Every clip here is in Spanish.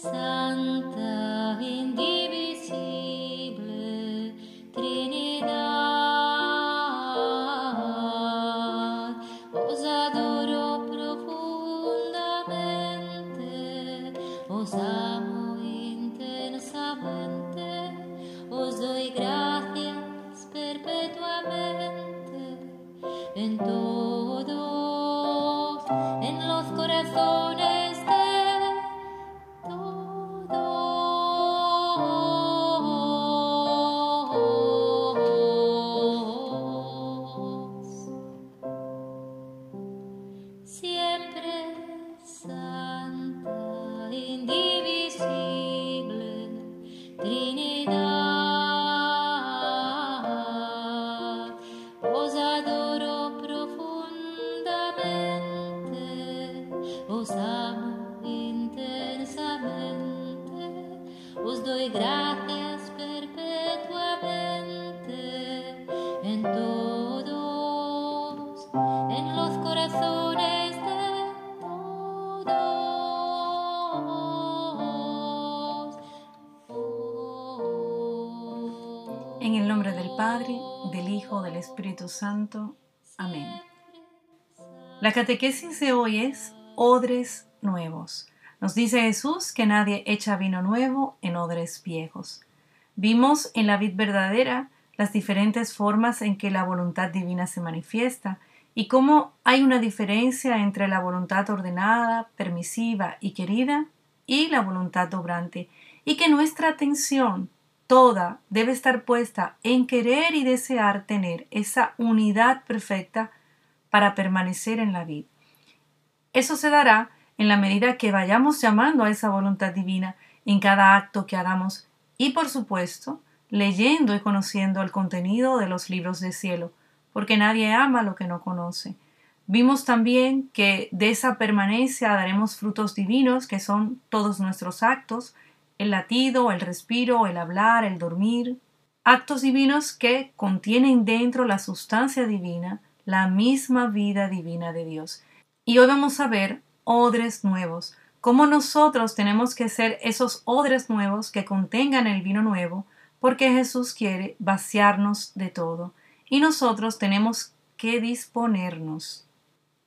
Santa, Santo. Amén. La catequesis de hoy es odres nuevos. Nos dice Jesús que nadie echa vino nuevo en odres viejos. Vimos en la vid verdadera las diferentes formas en que la voluntad divina se manifiesta y cómo hay una diferencia entre la voluntad ordenada, permisiva y querida y la voluntad obrante, y que nuestra atención toda debe estar puesta en querer y desear tener esa unidad perfecta para permanecer en la vida. Eso se dará en la medida que vayamos llamando a esa voluntad divina en cada acto que hagamos y por supuesto leyendo y conociendo el contenido de los libros del cielo, porque nadie ama lo que no conoce. Vimos también que de esa permanencia daremos frutos divinos, que son todos nuestros actos, el latido, el respiro, el hablar, el dormir, actos divinos que contienen dentro la sustancia divina, la misma vida divina de Dios. Y hoy vamos a ver odres nuevos, cómo nosotros tenemos que ser esos odres nuevos que contengan el vino nuevo, porque Jesús quiere vaciarnos de todo y nosotros tenemos que disponernos.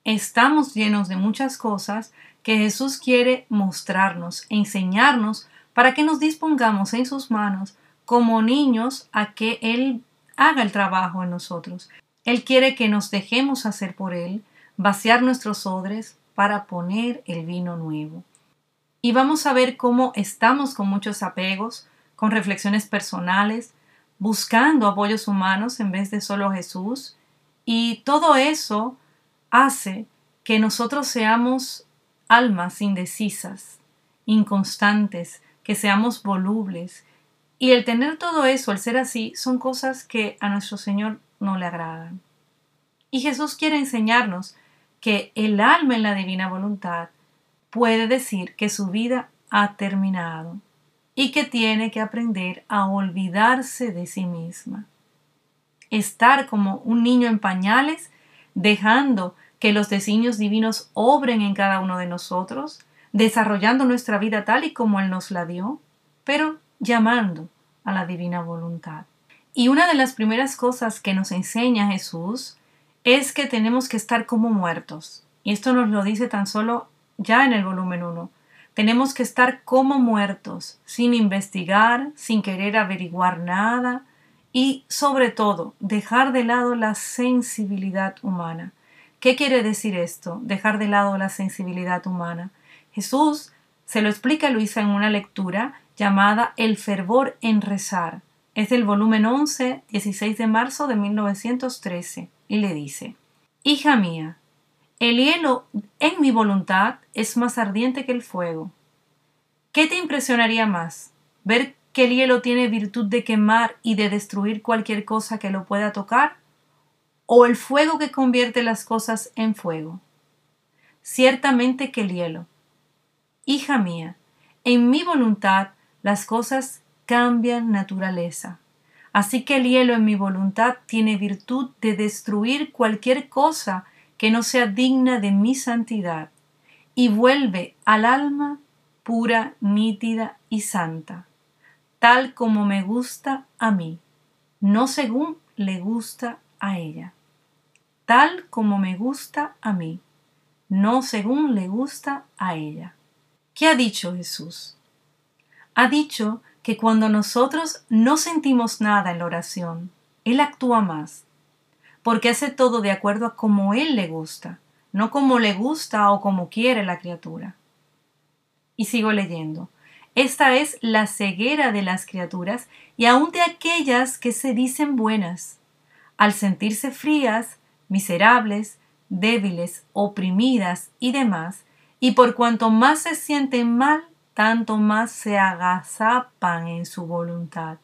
Estamos llenos de muchas cosas que Jesús quiere mostrarnos, enseñarnos, para que nos dispongamos en sus manos como niños a que Él haga el trabajo en nosotros. Él quiere que nos dejemos hacer por Él, vaciar nuestros odres para poner el vino nuevo. Y vamos a ver cómo estamos con muchos apegos, con reflexiones personales, buscando apoyos humanos en vez de solo Jesús. Y todo eso hace que nosotros seamos almas indecisas, inconstantes, que seamos volubles. Y el tener todo eso, el ser así, son cosas que a nuestro Señor no le agradan. Y Jesús quiere enseñarnos que el alma en la divina voluntad puede decir que su vida ha terminado y que tiene que aprender a olvidarse de sí misma. Estar como un niño en pañales, dejando que los designios divinos obren en cada uno de nosotros, desarrollando nuestra vida tal y como Él nos la dio, pero llamando a la divina voluntad. Y una de las primeras cosas que nos enseña Jesús es que tenemos que estar como muertos. Y esto nos lo dice tan solo ya en el volumen 1. Tenemos que estar como muertos, sin investigar, sin querer averiguar nada y sobre todo dejar de lado la sensibilidad humana. ¿Qué quiere decir esto? Dejar de lado la sensibilidad humana. Jesús se lo explica a Luisa en una lectura llamada El fervor en rezar. Es del volumen 11, 16 de marzo de 1913, y le dice, Hija mía, el hielo en mi voluntad es más ardiente que el fuego. ¿Qué te impresionaría más? ¿Ver que el hielo tiene virtud de quemar y de destruir cualquier cosa que lo pueda tocar? ¿O el fuego que convierte las cosas en fuego? Ciertamente que el hielo. Hija mía, en mi voluntad las cosas cambian naturaleza. Así que el hielo en mi voluntad tiene virtud de destruir cualquier cosa que no sea digna de mi santidad y vuelve al alma pura, nítida y santa, tal como me gusta a mí, no según le gusta a ella, tal como me gusta a mí, no según le gusta a ella. ¿Qué ha dicho Jesús? Ha dicho que cuando nosotros no sentimos nada en la oración, Él actúa más, porque hace todo de acuerdo a como Él le gusta, no como le gusta o como quiere la criatura. Y sigo leyendo. Esta es la ceguera de las criaturas y aun de aquellas que se dicen buenas. Al sentirse frías, miserables, débiles, oprimidas y demás, y por cuanto más se sienten mal, tanto más se agazapan en su voluntad.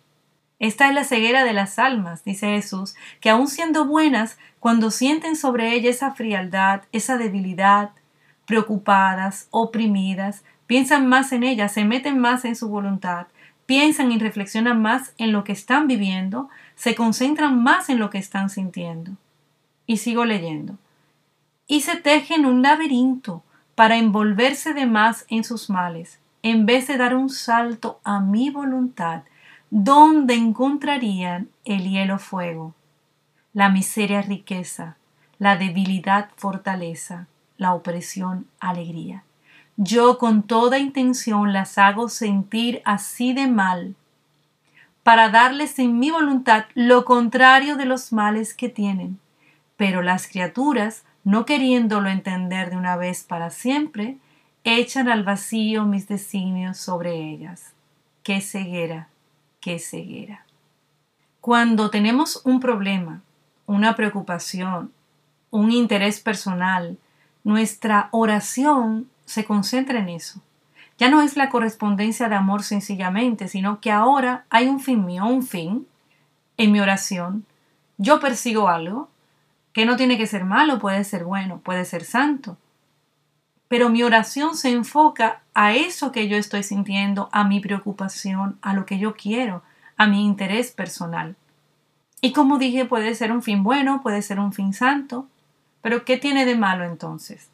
Esta es la ceguera de las almas, dice Jesús, que aun siendo buenas, cuando sienten sobre ella esa frialdad, esa debilidad, preocupadas, oprimidas, piensan más en ella, se meten más en su voluntad, piensan y reflexionan más en lo que están viviendo, se concentran más en lo que están sintiendo. Y sigo leyendo. Y se tejen un laberinto para envolverse de más en sus males, en vez de dar un salto a mi voluntad ¿dónde encontrarían el hielo fuego? La miseria riqueza, la debilidad fortaleza, la opresión alegría. Yo con toda intención las hago sentir así de mal, para darles en mi voluntad lo contrario de los males que tienen. Pero las criaturas, no queriéndolo entender de una vez para siempre, echan al vacío mis designios sobre ellas. ¡Qué ceguera! que ceguera. Cuando tenemos un problema, una preocupación, un interés personal, nuestra oración se concentra en eso. Ya no es la correspondencia de amor sencillamente, sino que ahora hay un fin mío, un fin en mi oración. Yo persigo algo que no tiene que ser malo, puede ser bueno, puede ser santo. Pero mi oración se enfoca a eso que yo estoy sintiendo, a mi preocupación, a lo que yo quiero, a mi interés personal. Y como dije, puede ser un fin bueno, puede ser un fin santo, pero ¿qué tiene de malo entonces?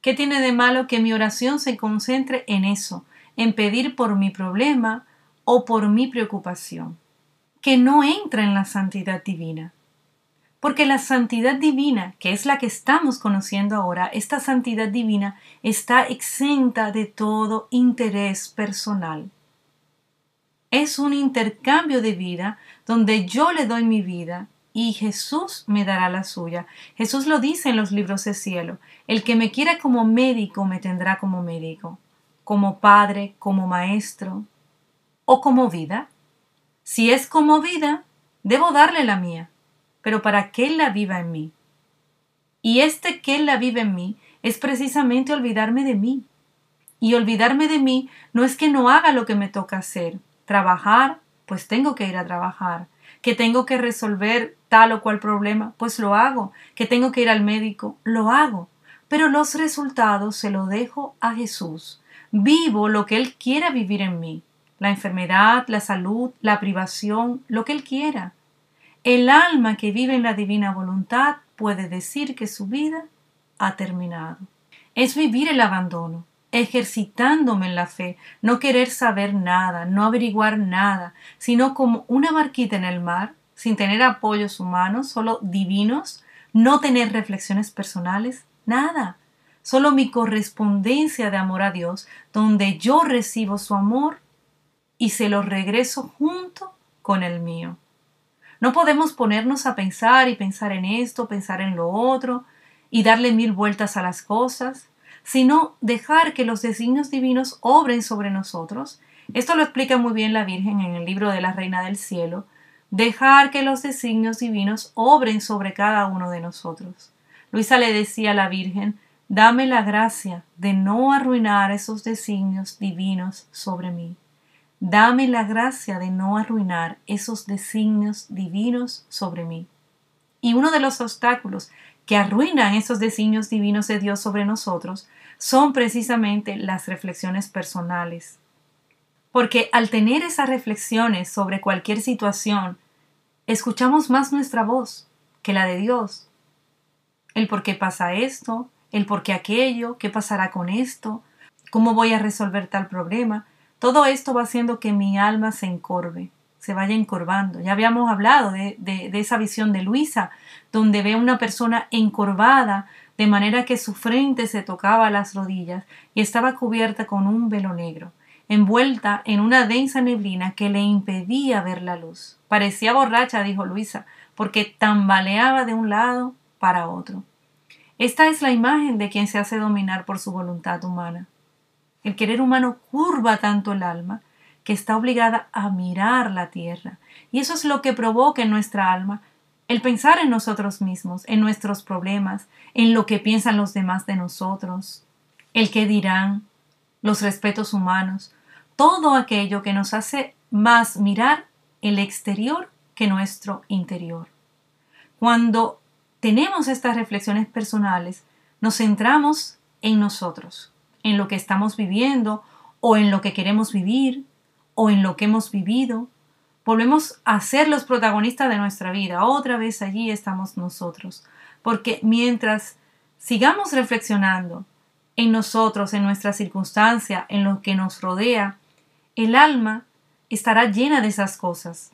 ¿Qué tiene de malo que mi oración se concentre en eso, en pedir por mi problema o por mi preocupación? Que no entra en la santidad divina. Porque la santidad divina, que es la que estamos conociendo ahora, esta santidad divina está exenta de todo interés personal. Es un intercambio de vida donde yo le doy mi vida y Jesús me dará la suya. Jesús lo dice en los libros de cielo. El que me quiera como médico me tendrá como médico, como padre, como maestro o como vida. Si es como vida, debo darle la mía pero para que Él la viva en mí. Y este que Él la vive en mí es precisamente olvidarme de mí. Y olvidarme de mí no es que no haga lo que me toca hacer, trabajar, pues tengo que ir a trabajar, que tengo que resolver tal o cual problema, pues lo hago, que tengo que ir al médico, lo hago, pero los resultados se los dejo a Jesús. Vivo lo que Él quiera vivir en mí, la enfermedad, la salud, la privación, lo que Él quiera. El alma que vive en la divina voluntad puede decir que su vida ha terminado. Es vivir el abandono, ejercitándome en la fe, no querer saber nada, no averiguar nada, sino como una barquita en el mar, sin tener apoyos humanos, solo divinos, no tener reflexiones personales, nada, solo mi correspondencia de amor a Dios, donde yo recibo su amor y se lo regreso junto con el mío. No podemos ponernos a pensar y pensar en esto, pensar en lo otro y darle mil vueltas a las cosas, sino dejar que los designios divinos obren sobre nosotros. Esto lo explica muy bien la Virgen en el libro de la Reina del Cielo. Dejar que los designios divinos obren sobre cada uno de nosotros. Luisa le decía a la Virgen, dame la gracia de no arruinar esos designios divinos sobre mí. Dame la gracia de no arruinar esos designios divinos sobre mí. Y uno de los obstáculos que arruinan esos designios divinos de Dios sobre nosotros son precisamente las reflexiones personales. Porque al tener esas reflexiones sobre cualquier situación, escuchamos más nuestra voz que la de Dios. El por qué pasa esto, el por qué aquello, qué pasará con esto, ¿Cómo voy a resolver tal problema? Todo esto va haciendo que mi alma se encorve, se vaya encorvando. Ya habíamos hablado de, de, esa visión de Luisa, donde ve a una persona encorvada, de manera que su frente se tocaba a las rodillas y estaba cubierta con un velo negro, envuelta en una densa neblina que le impedía ver la luz. Parecía borracha, dijo Luisa, porque tambaleaba de un lado para otro. Esta es la imagen de quien se hace dominar por su voluntad humana. El querer humano curva tanto el alma que está obligada a mirar la tierra. Y eso es lo que provoca en nuestra alma el pensar en nosotros mismos, en nuestros problemas, en lo que piensan los demás de nosotros, el que dirán, los respetos humanos, todo aquello que nos hace más mirar el exterior que nuestro interior. Cuando tenemos estas reflexiones personales, nos centramos en nosotros, en lo que estamos viviendo o en lo que queremos vivir o en lo que hemos vivido. Volvemos a ser los protagonistas de nuestra vida. Otra vez allí estamos nosotros. Porque mientras sigamos reflexionando en nosotros, en nuestra circunstancia, en lo que nos rodea, el alma estará llena de esas cosas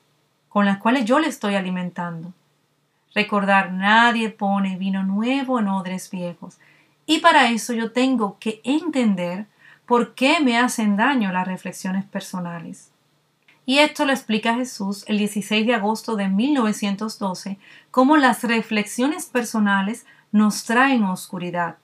con las cuales yo le estoy alimentando. Recordar, nadie pone vino nuevo en odres viejos. Y para eso yo tengo que entender por qué me hacen daño las reflexiones personales. Y esto lo explica Jesús el 16 de agosto de 1912, cómo las reflexiones personales nos traen oscuridad.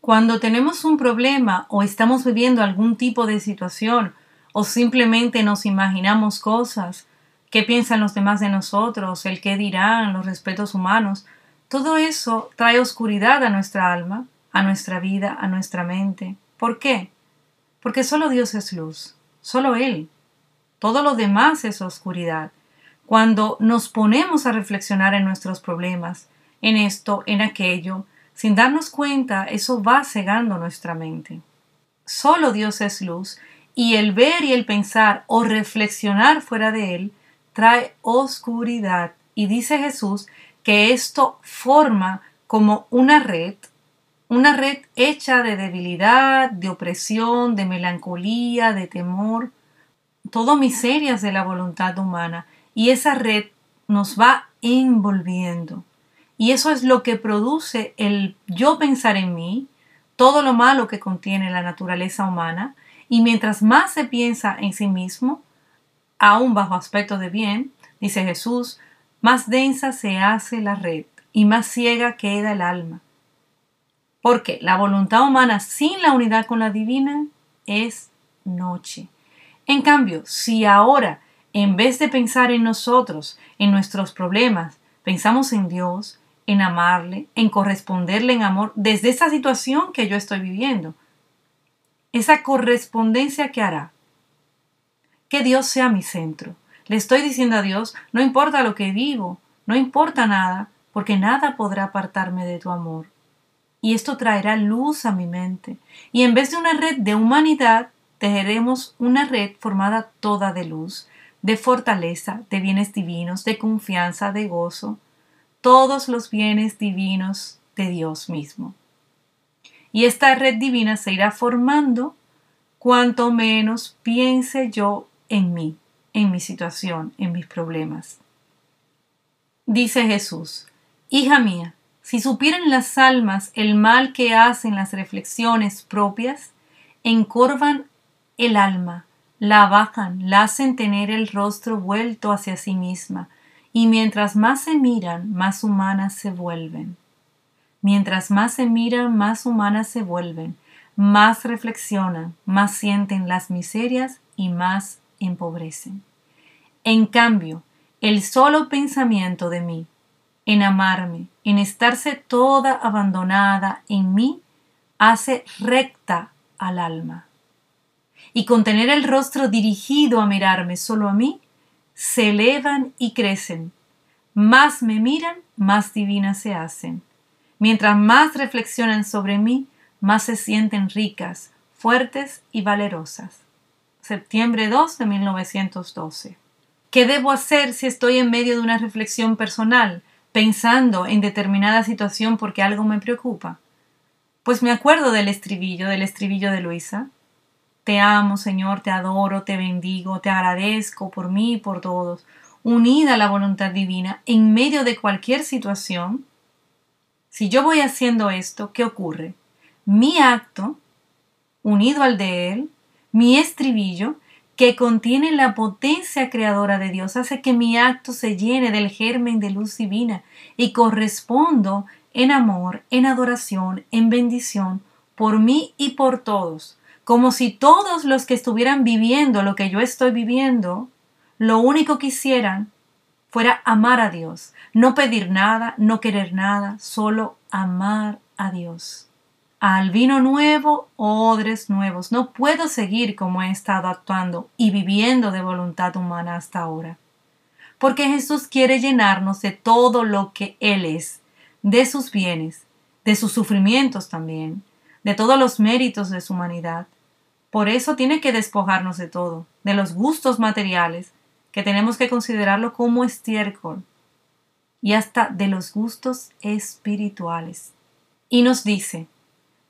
Cuando tenemos un problema o estamos viviendo algún tipo de situación o simplemente nos imaginamos cosas, qué piensan los demás de nosotros, el qué dirán, los respetos humanos, todo eso trae oscuridad a nuestra alma, a nuestra vida, a nuestra mente. ¿Por qué? Porque solo Dios es luz, solo Él. Todo lo demás es oscuridad. Cuando nos ponemos a reflexionar en nuestros problemas, en esto, en aquello, sin darnos cuenta, eso va cegando nuestra mente. Solo Dios es luz y el ver y el pensar o reflexionar fuera de Él trae oscuridad. Y dice Jesús que esto forma como una red, una red hecha de debilidad, de opresión, de melancolía, de temor, todo miserias de la voluntad humana. Y esa red nos va envolviendo. Y eso es lo que produce el yo pensar en mí, todo lo malo que contiene la naturaleza humana, y mientras más se piensa en sí mismo, aún bajo aspecto de bien, dice Jesús, más densa se hace la red y más ciega queda el alma. Porque la voluntad humana sin la unidad con la divina es noche. En cambio, si ahora, en vez de pensar en nosotros, en nuestros problemas, pensamos en Dios, en amarle, en corresponderle en amor desde esa situación que yo estoy viviendo, esa correspondencia que hará que Dios sea mi centro, le estoy diciendo a Dios, no importa lo que vivo, no importa nada, porque nada podrá apartarme de tu amor. Y esto traerá luz a mi mente. Y en vez de una red de humanidad, tejeremos una red formada toda de luz, de fortaleza, de bienes divinos, de confianza, de gozo, todos los bienes divinos de Dios mismo. Y esta red divina se irá formando cuanto menos piense yo en mí en mi situación, en mis problemas. Dice Jesús, Hija mía, si supieran las almas el mal que hacen las reflexiones propias, encorvan el alma, la bajan, la hacen tener el rostro vuelto hacia sí misma, y mientras más se miran, más humanas se vuelven. Mientras más se miran, más humanas se vuelven, más reflexionan, más sienten las miserias y más empobrecen. En cambio, el solo pensamiento de mí, en amarme, en estarse toda abandonada en mí, hace recta al alma. Y con tener el rostro dirigido a mirarme solo a mí, se elevan y crecen. Más me miran, más divinas se hacen. Mientras más reflexionan sobre mí, más se sienten ricas, fuertes y valerosas septiembre 2 de 1912. ¿Qué debo hacer si estoy en medio de una reflexión personal, pensando en determinada situación porque algo me preocupa? Pues me acuerdo del estribillo, del estribillo de Luisa. Te amo, Señor, te adoro, te bendigo, te agradezco por mí y por todos, unida a la voluntad divina en medio de cualquier situación. Si yo voy haciendo esto, ¿qué ocurre? Mi acto, unido al de Él, mi estribillo, que contiene la potencia creadora de Dios, hace que mi acto se llene del germen de luz divina y correspondo en amor, en adoración, en bendición, por mí y por todos, como si todos los que estuvieran viviendo lo que yo estoy viviendo, lo único que hicieran fuera amar a Dios, no pedir nada, no querer nada, solo amar a Dios al vino nuevo odres nuevos. No puedo seguir como he estado actuando y viviendo de voluntad humana hasta ahora. Porque Jesús quiere llenarnos de todo lo que Él es, de sus bienes, de sus sufrimientos también, de todos los méritos de su humanidad. Por eso tiene que despojarnos de todo, de los gustos materiales, que tenemos que considerarlo como estiércol, y hasta de los gustos espirituales. Y nos dice,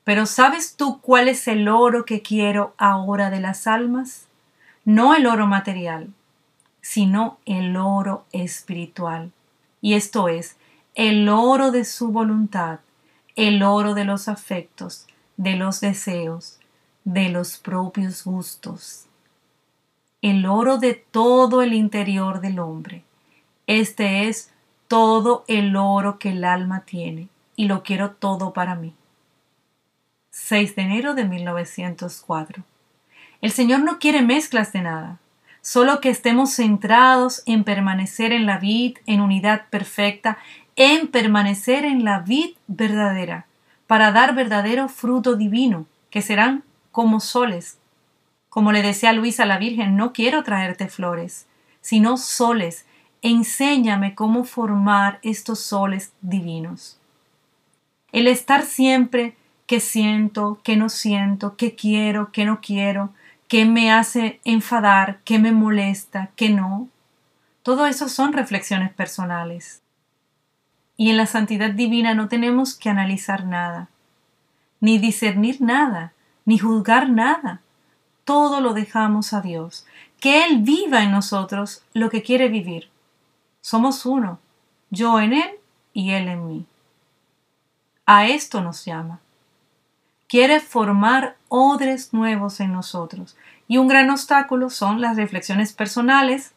pero ¿sabes tú cuál es el oro que quiero ahora de las almas? No el oro material, sino el oro espiritual. Y esto es, el oro de su voluntad, el oro de los afectos, de los deseos, de los propios gustos. El oro de todo el interior del hombre. Este es todo el oro que el alma tiene, y lo quiero todo para mí. 6 de enero de 1904. El Señor no quiere mezclas de nada, solo que estemos centrados en permanecer en la vid en unidad perfecta, en permanecer en la vid verdadera, para dar verdadero fruto divino, que serán como soles. Como le decía Luisa a la Virgen, no quiero traerte flores, sino soles. Enséñame cómo formar estos soles divinos. El estar siempre qué siento, qué no siento, qué quiero, qué no quiero, qué me hace enfadar, qué me molesta, qué no. Todo eso son reflexiones personales. Y en la santidad divina no tenemos que analizar nada, ni discernir nada, ni juzgar nada. Todo lo dejamos a Dios. Que Él viva en nosotros lo que quiere vivir. Somos uno, yo en Él y Él en mí. A esto nos llama quiere formar odres nuevos en nosotros. Y un gran obstáculo son las reflexiones personales,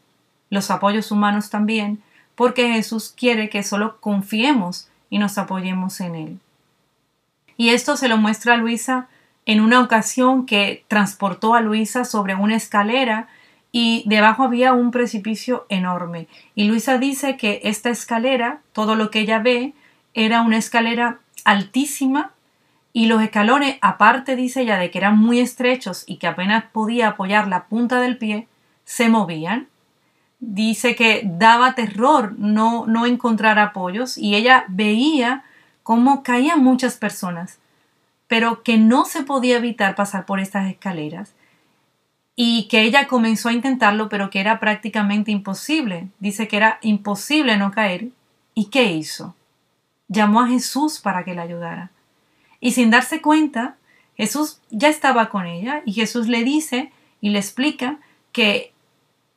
los apoyos humanos también, porque Jesús quiere que solo confiemos y nos apoyemos en Él. Y esto se lo muestra a Luisa en una ocasión que transportó a Luisa sobre una escalera y debajo había un precipicio enorme. Y Luisa dice que esta escalera, todo lo que ella ve, era una escalera altísima y los escalones, aparte dice ella de que eran muy estrechos y que apenas podía apoyar la punta del pie, se movían. Dice que daba terror no, no encontrar apoyos y ella veía cómo caían muchas personas, pero que no se podía evitar pasar por estas escaleras y que ella comenzó a intentarlo, pero que era prácticamente imposible. Dice que era imposible no caer. ¿Y qué hizo? Llamó a Jesús para que la ayudara. Y sin darse cuenta, Jesús ya estaba con ella y Jesús le dice y le explica que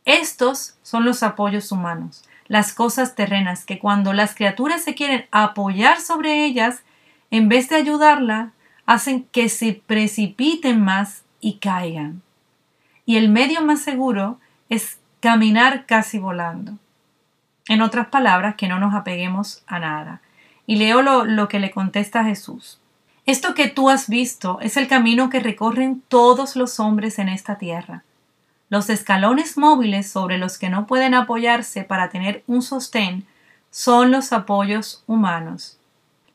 estos son los apoyos humanos, las cosas terrenas, que cuando las criaturas se quieren apoyar sobre ellas, en vez de ayudarla, hacen que se precipiten más y caigan. Y el medio más seguro es caminar casi volando. En otras palabras, que no nos apeguemos a nada. Y leo lo, lo que le contesta Jesús. Esto que tú has visto es el camino que recorren todos los hombres en esta tierra. Los escalones móviles sobre los que no pueden apoyarse para tener un sostén son los apoyos humanos.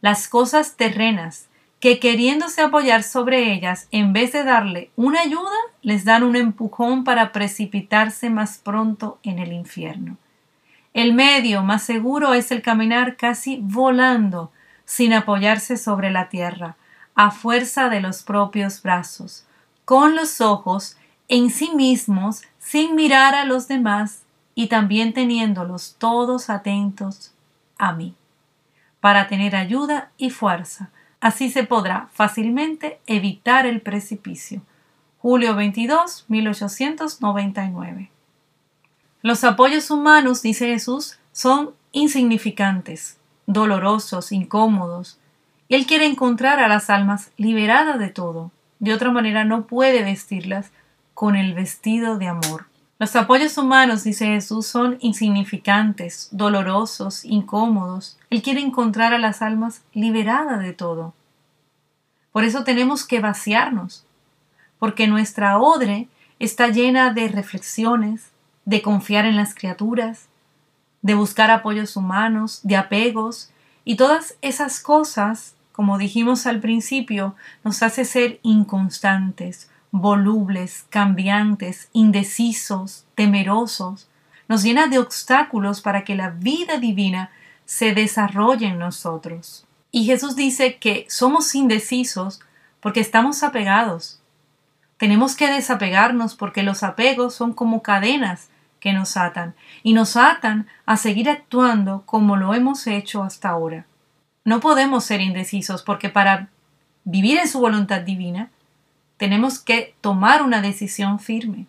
Las cosas terrenas, que queriéndose apoyar sobre ellas, en vez de darle una ayuda, les dan un empujón para precipitarse más pronto en el infierno. El medio más seguro es el caminar casi volando, sin apoyarse sobre la tierra, a fuerza de los propios brazos, con los ojos en sí mismos, sin mirar a los demás y también teniéndolos todos atentos a mí, para tener ayuda y fuerza Así se podrá fácilmente evitar el precipicio. Julio 22, 1899. Los apoyos humanos, dice Jesús, son insignificantes, dolorosos, incómodos. Él quiere encontrar a las almas liberadas de todo. De otra manera no puede vestirlas con el vestido de amor. Los apoyos humanos, dice Jesús, son insignificantes, dolorosos, incómodos. Él quiere encontrar a las almas liberadas de todo. Por eso tenemos que vaciarnos, porque nuestra odre está llena de reflexiones, de confiar en las criaturas, de buscar apoyos humanos, de apegos, y todas esas cosas, como dijimos al principio, nos hace ser inconstantes, volubles, cambiantes, indecisos, temerosos, nos llena de obstáculos para que la vida divina se desarrolle en nosotros. Y Jesús dice que somos indecisos porque estamos apegados. Tenemos que desapegarnos porque los apegos son como cadenas que nos atan y nos atan a seguir actuando como lo hemos hecho hasta ahora. No podemos ser indecisos porque para vivir en su voluntad divina tenemos que tomar una decisión firme.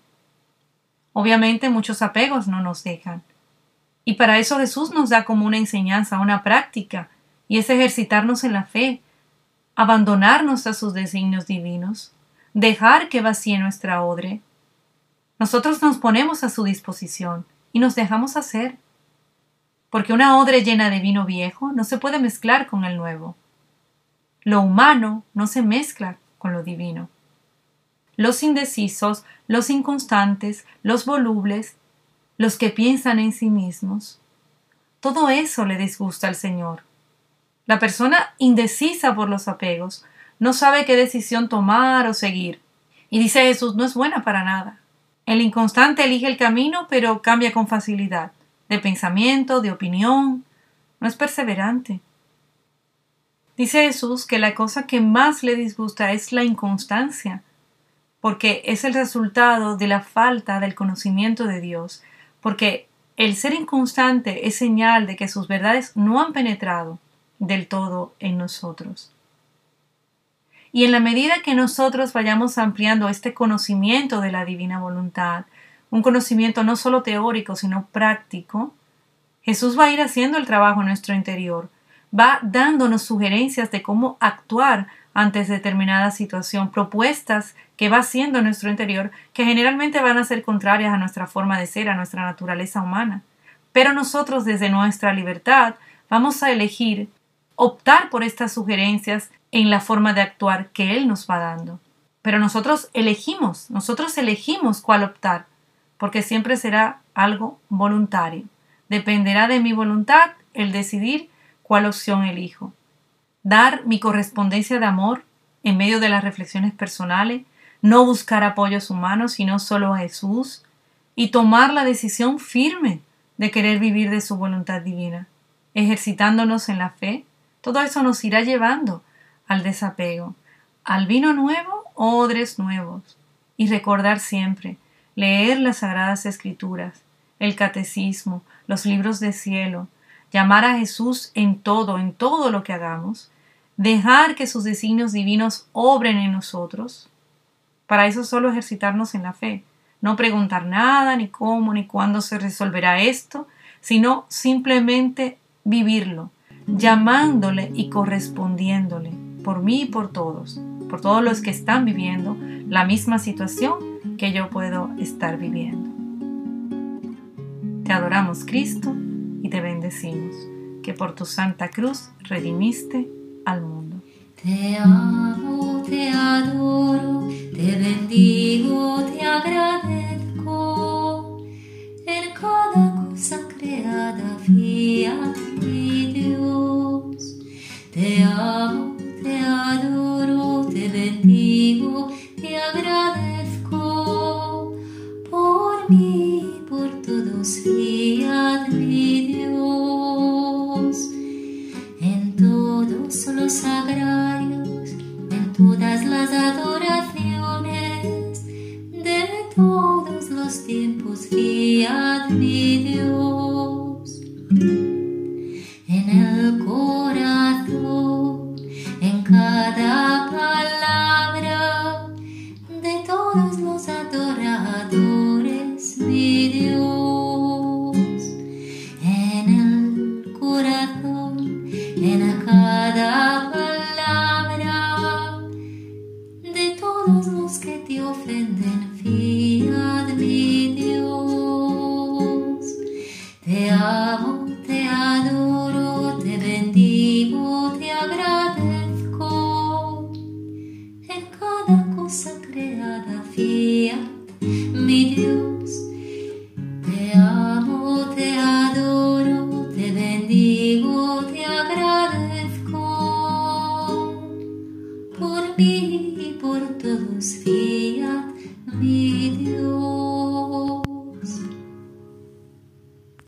Obviamente muchos apegos no nos dejan. Y para eso Jesús nos da como una enseñanza, una práctica, y es ejercitarnos en la fe, abandonarnos a sus designios divinos, dejar que vacíe nuestra odre, nosotros nos ponemos a su disposición y nos dejamos hacer. Porque una odre llena de vino viejo no se puede mezclar con el nuevo. Lo humano no se mezcla con lo divino. Los indecisos, los inconstantes, los volubles, los que piensan en sí mismos, todo eso le disgusta al Señor. La persona indecisa por los apegos no sabe qué decisión tomar o seguir. Y dice Jesús, no es buena para nada. El inconstante elige el camino, pero cambia con facilidad, de pensamiento, de opinión, no es perseverante. Dice Jesús que la cosa que más le disgusta es la inconstancia, porque es el resultado de la falta del conocimiento de Dios, porque el ser inconstante es señal de que sus verdades no han penetrado del todo en nosotros. Y en la medida que nosotros vayamos ampliando este conocimiento de la divina voluntad, un conocimiento no solo teórico, sino práctico, Jesús va a ir haciendo el trabajo en nuestro interior, va dándonos sugerencias de cómo actuar ante determinada situación, propuestas que va haciendo en nuestro interior, que generalmente van a ser contrarias a nuestra forma de ser, a nuestra naturaleza humana. Pero nosotros desde nuestra libertad vamos a elegir optar por estas sugerencias en la forma de actuar que Él nos va dando. Pero nosotros elegimos, nosotros elegimos cuál optar, porque siempre será algo voluntario. Dependerá de mi voluntad el decidir cuál opción elijo. Dar mi correspondencia de amor en medio de las reflexiones personales, no buscar apoyos humanos, sino solo a Jesús, y tomar la decisión firme de querer vivir de su voluntad divina, ejercitándonos en la fe, todo eso nos irá llevando al desapego, al vino nuevo, odres nuevos, y recordar siempre, leer las sagradas escrituras, el catecismo, los libros de cielo, llamar a Jesús en todo, en todo lo que hagamos, dejar que sus designios divinos obren en nosotros. Para eso solo ejercitarnos en la fe, no preguntar nada, ni cómo, ni cuándo se resolverá esto, sino simplemente vivirlo, llamándole y correspondiéndole por mí y por todos, por todos los que están viviendo la misma situación que yo puedo estar viviendo. Te adoramos Cristo y te bendecimos, que por tu Santa Cruz redimiste al mundo. Te amo, te adoro,